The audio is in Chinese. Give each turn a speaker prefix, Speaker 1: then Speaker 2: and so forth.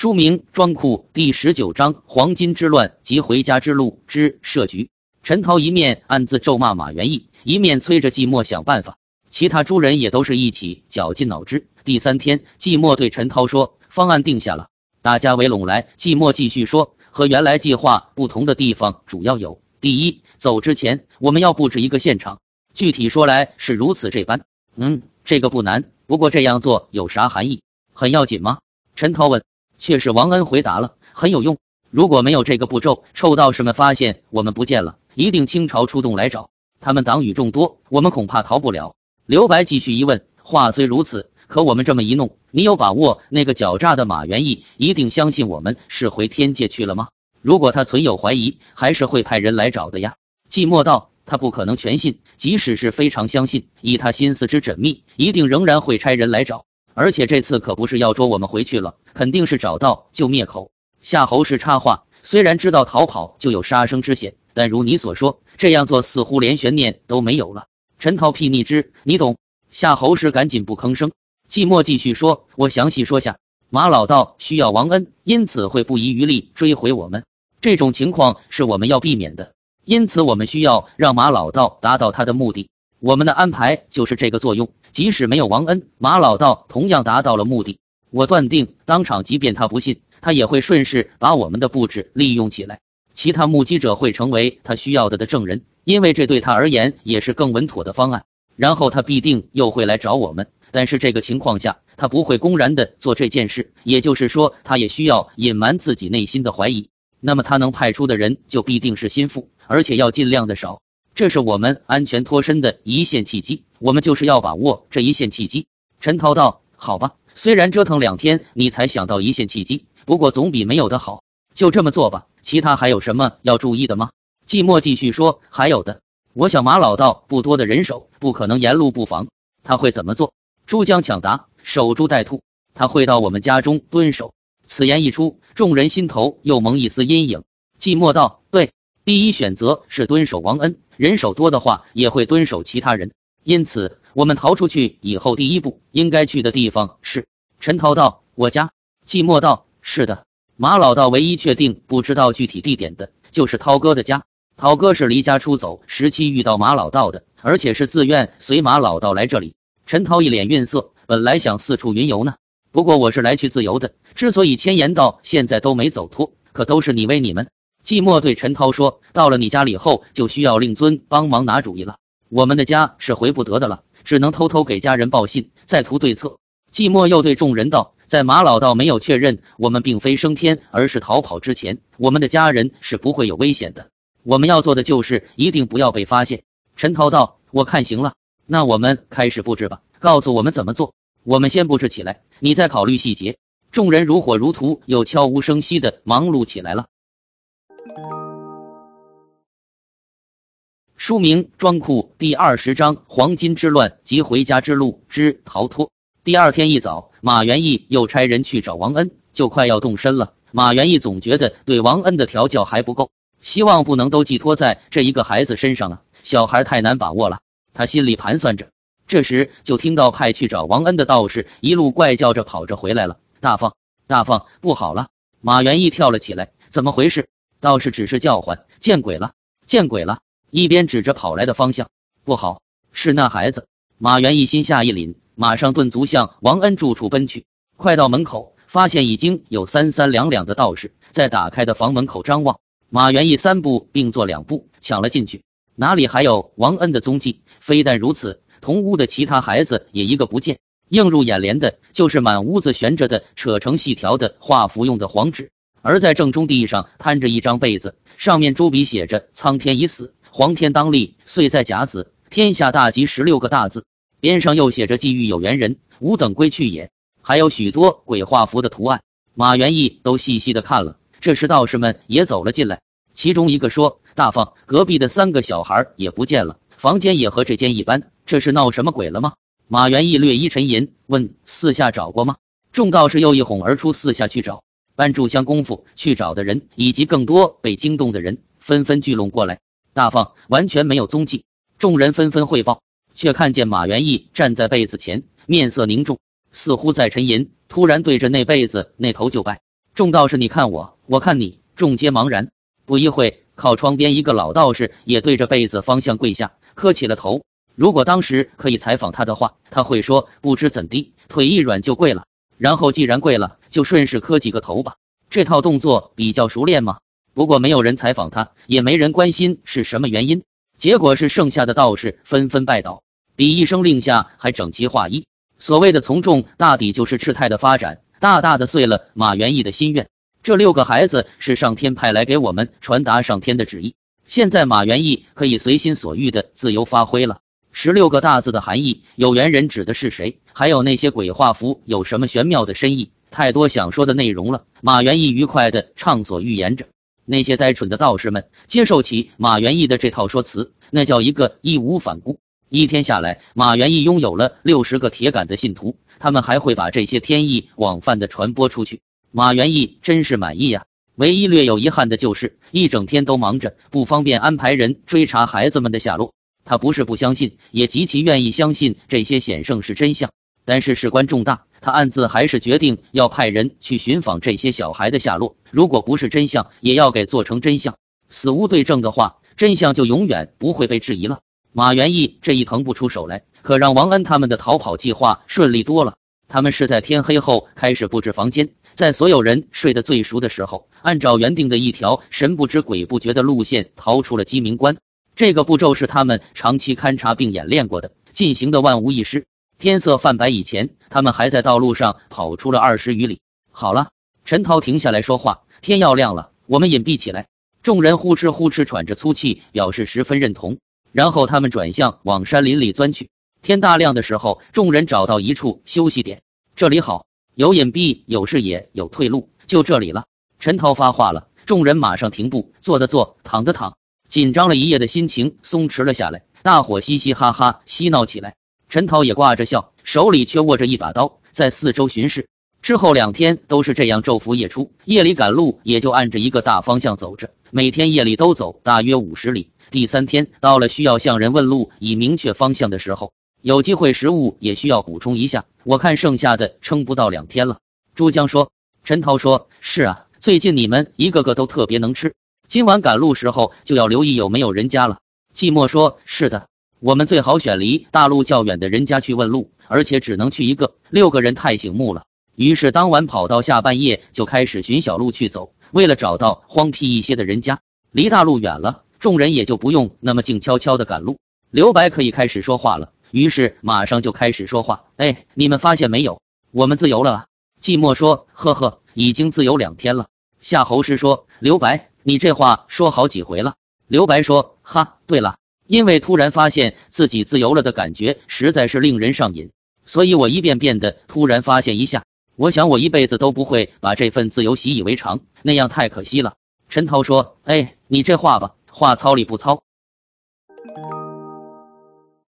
Speaker 1: 书名《装库》第十九章：黄金之乱及回家之路之设局。陈涛一面暗自咒骂马元义，一面催着季默想办法。其他诸人也都是一起绞尽脑汁。第三天，季默对陈涛说：“方案定下了，大家围拢来。”季默继续说：“和原来计划不同的地方主要有：第一，走之前我们要布置一个现场，具体说来是如此这般。嗯，这个不难，不过这样做有啥含义？很要紧吗？”陈涛问。却是王恩回答了，很有用。如果没有这个步骤，臭道士们发现我们不见了，一定倾巢出动来找。他们党羽众多，我们恐怕逃不了。刘白继续一问：话虽如此，可我们这么一弄，你有把握那个狡诈的马元义一定相信我们是回天界去了吗？如果他存有怀疑，还是会派人来找的呀。季莫道：他不可能全信，即使是非常相信，以他心思之缜密，一定仍然会差人来找。而且这次可不是要捉我们回去了，肯定是找到就灭口。夏侯氏插话：虽然知道逃跑就有杀生之险，但如你所说，这样做似乎连悬念都没有了。陈涛睥睨之，你懂？夏侯氏赶紧不吭声。季默继续说：我详细说下，马老道需要王恩，因此会不遗余力追回我们。这种情况是我们要避免的，因此我们需要让马老道达到他的目的。我们的安排就是这个作用。即使没有王恩，马老道同样达到了目的。我断定，当场即便他不信，他也会顺势把我们的布置利用起来。其他目击者会成为他需要的的证人，因为这对他而言也是更稳妥的方案。然后他必定又会来找我们，但是这个情况下，他不会公然的做这件事。也就是说，他也需要隐瞒自己内心的怀疑。那么他能派出的人就必定是心腹，而且要尽量的少。这是我们安全脱身的一线契机，我们就是要把握这一线契机。陈涛道：“好吧，虽然折腾两天你才想到一线契机，不过总比没有的好。就这么做吧。其他还有什么要注意的吗？”季默继续说：“还有的，我想马老道不多的人手，不可能沿路布防。他会怎么做？珠江抢答，守株待兔。他会到我们家中蹲守。”此言一出，众人心头又蒙一丝阴影。季默道：“，第一选择是蹲守王恩。”人手多的话，也会蹲守其他人。因此，我们逃出去以后，第一步应该去的地方是陈涛道我家。季默道是的。马老道唯一确定不知道具体地点的，就是涛哥的家。涛哥是离家出走时期遇到马老道的，而且是自愿随马老道来这里。陈涛一脸晕色，本来想四处云游呢，不过我是来去自由的。之所以迁延到现在都没走脱，可都是你为你们。季默对陈涛说：“到了你家里后，就需要令尊帮忙拿主意了。我们的家是回不得的了，只能偷偷给家人报信，再图对策。”季默又对众人道：“在马老道没有确认我们并非升天，而是逃跑之前，我们的家人是不会有危险的。我们要做的就是一定不要被发现。”陈涛道：“我看行了，那我们开始布置吧。告诉我们怎么做，我们先布置起来，你再考虑细节。”众人如火如荼，又悄无声息的忙碌起来了。书名《装库》第二十章：黄金之乱及回家之路之逃脱。第二天一早，马元义又差人去找王恩，就快要动身了。马元义总觉得对王恩的调教还不够，希望不能都寄托在这一个孩子身上啊，小孩太难把握了。他心里盘算着，这时就听到派去找王恩的道士一路怪叫着跑着回来了。大放，大放，不好了！马元义跳了起来，怎么回事？道士只是叫唤：“见鬼了，见鬼了！”一边指着跑来的方向，不好，是那孩子。马元义心下一凛，马上顿足向王恩住处奔去。快到门口，发现已经有三三两两的道士在打开的房门口张望。马元义三步并作两步抢了进去，哪里还有王恩的踪迹？非但如此，同屋的其他孩子也一个不见。映入眼帘的就是满屋子悬着的扯成细条的画符用的黄纸，而在正中地上摊着一张被子，上面朱笔写着“苍天已死”。黄天当立，岁在甲子，天下大吉十六个大字，边上又写着“际遇有缘人，吾等归去也”，还有许多鬼画符的图案。马元义都细细的看了。这时道士们也走了进来，其中一个说：“大放，隔壁的三个小孩也不见了，房间也和这间一般，这是闹什么鬼了吗？”马元义略一沉吟，问：“四下找过吗？”众道士又一哄而出，四下去找。半炷香功夫，去找的人以及更多被惊动的人纷纷聚拢过来。大放完全没有踪迹，众人纷纷汇报，却看见马元义站在被子前，面色凝重，似乎在沉吟。突然对着那被子那头就拜。众道士，你看我，我看你，众皆茫然。不一会，靠窗边一个老道士也对着被子方向跪下，磕起了头。如果当时可以采访他的话，他会说：不知怎地，腿一软就跪了。然后既然跪了，就顺势磕几个头吧。这套动作比较熟练吗？不过没有人采访他，也没人关心是什么原因。结果是剩下的道士纷纷拜倒，比一声令下还整齐划一。所谓的从众，大抵就是事态的发展，大大的碎了马元义的心愿。这六个孩子是上天派来给我们传达上天的旨意，现在马元义可以随心所欲的自由发挥了。十六个大字的含义，有缘人指的是谁？还有那些鬼画符有什么玄妙的深意？太多想说的内容了。马元义愉快的畅所欲言着。那些呆蠢的道士们接受起马元义的这套说辞，那叫一个义无反顾。一天下来，马元义拥有了六十个铁杆的信徒，他们还会把这些天意广泛的传播出去。马元义真是满意呀。唯一略有遗憾的就是一整天都忙着，不方便安排人追查孩子们的下落。他不是不相信，也极其愿意相信这些显圣是真相，但是事关重大，他暗自还是决定要派人去寻访这些小孩的下落。如果不是真相，也要给做成真相。死无对证的话，真相就永远不会被质疑了。马元义这一腾不出手来，可让王恩他们的逃跑计划顺利多了。他们是在天黑后开始布置房间，在所有人睡得最熟的时候，按照原定的一条神不知鬼不觉的路线逃出了鸡鸣关。这个步骤是他们长期勘察并演练过的，进行的万无一失。天色泛白以前，他们还在道路上跑出了二十余里。好了，陈涛停下来说话：“天要亮了，我们隐蔽起来。”众人呼哧呼哧喘着粗气，表示十分认同。然后他们转向往山林里钻去。天大亮的时候，众人找到一处休息点，这里好，有隐蔽，有视野，有退路，就这里了。陈涛发话了，众人马上停步，坐的坐，躺的躺。紧张了一夜的心情松弛了下来，大伙嘻嘻哈哈嬉闹起来。陈涛也挂着笑，手里却握着一把刀，在四周巡视。之后两天都是这样昼伏夜出，夜里赶路也就按着一个大方向走着，每天夜里都走大约五十里。第三天到了需要向人问路以明确方向的时候，有机会食物也需要补充一下。我看剩下的撑不到两天了。朱江说：“陈涛说，是啊，最近你们一个个都特别能吃。”今晚赶路时候就要留意有没有人家了。季寞说：“是的，我们最好选离大路较远的人家去问路，而且只能去一个。六个人太醒目了。”于是当晚跑到下半夜就开始寻小路去走。为了找到荒僻一些的人家，离大路远了，众人也就不用那么静悄悄的赶路。刘白可以开始说话了，于是马上就开始说话：“哎，你们发现没有？我们自由了。”寂寞说：“呵呵，已经自由两天了。”夏侯师说：“刘白。”你这话说好几回了。刘白说：“哈，对了，因为突然发现自己自由了的感觉实在是令人上瘾，所以我一遍遍的突然发现一下。我想我一辈子都不会把这份自由习以为常，那样太可惜了。”陈涛说：“哎，你这话吧，话糙理不糙。